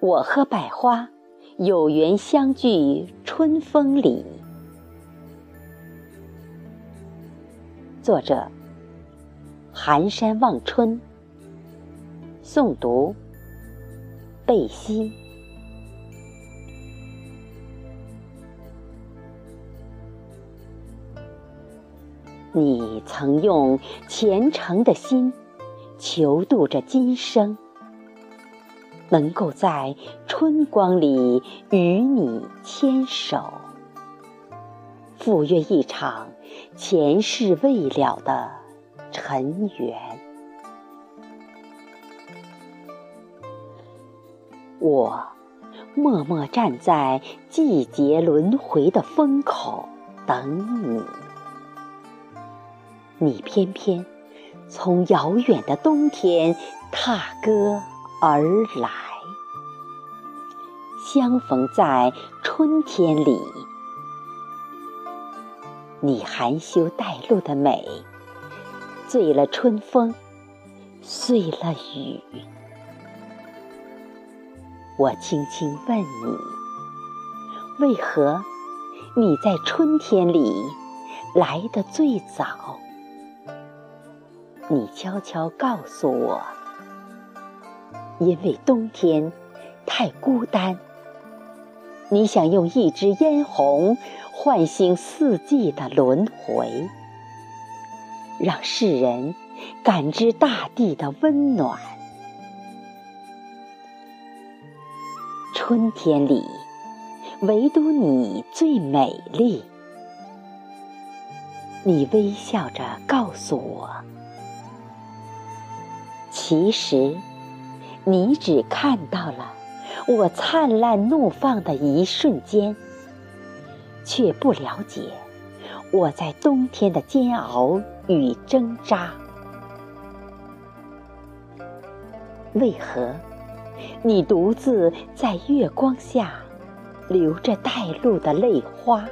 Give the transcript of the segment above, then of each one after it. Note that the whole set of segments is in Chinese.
我和百花有缘相聚春风里。作者：寒山望春。诵读：贝西。你曾用虔诚的心求渡着今生。能够在春光里与你牵手，赴约一场前世未了的尘缘。我默默站在季节轮回的风口等你，你偏偏从遥远的冬天踏歌。而来，相逢在春天里。你含羞带露的美，醉了春风，碎了雨。我轻轻问你：为何你在春天里来的最早？你悄悄告诉我。因为冬天太孤单，你想用一支嫣红唤醒四季的轮回，让世人感知大地的温暖。春天里，唯独你最美丽。你微笑着告诉我，其实。你只看到了我灿烂怒放的一瞬间，却不了解我在冬天的煎熬与挣扎。为何你独自在月光下流着带露的泪花？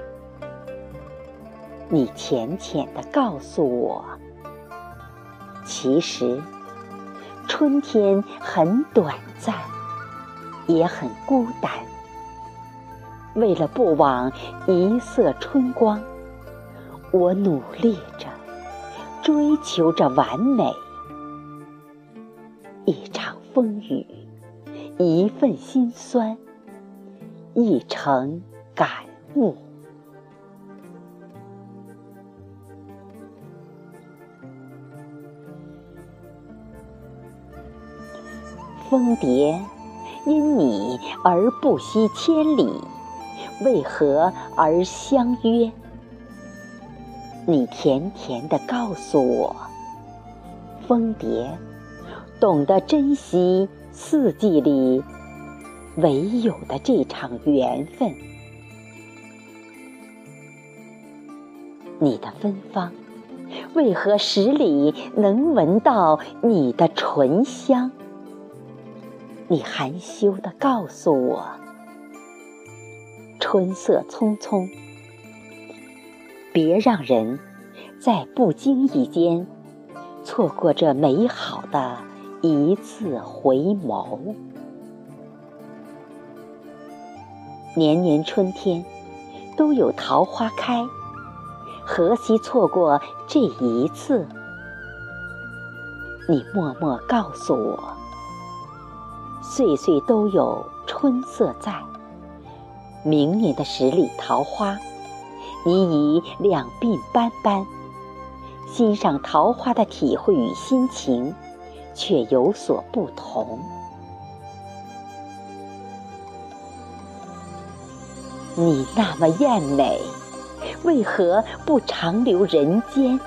你浅浅的告诉我，其实。春天很短暂，也很孤单。为了不枉一色春光，我努力着，追求着完美。一场风雨，一份心酸，一程感悟。蜂蝶因你而不惜千里，为何而相约？你甜甜的告诉我，蜂蝶懂得珍惜四季里唯有的这场缘分。你的芬芳，为何十里能闻到你的醇香？你含羞的告诉我，春色匆匆，别让人在不经意间错过这美好的一次回眸。年年春天都有桃花开，何惜错过这一次？你默默告诉我。岁岁都有春色在，明年的十里桃花，你已两鬓斑斑，欣赏桃花的体会与心情却有所不同。你那么艳美，为何不长留人间？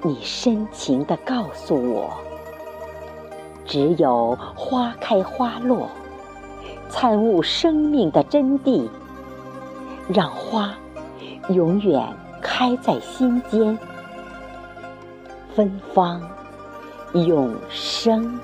你深情地告诉我。只有花开花落，参悟生命的真谛，让花永远开在心间，芬芳永生。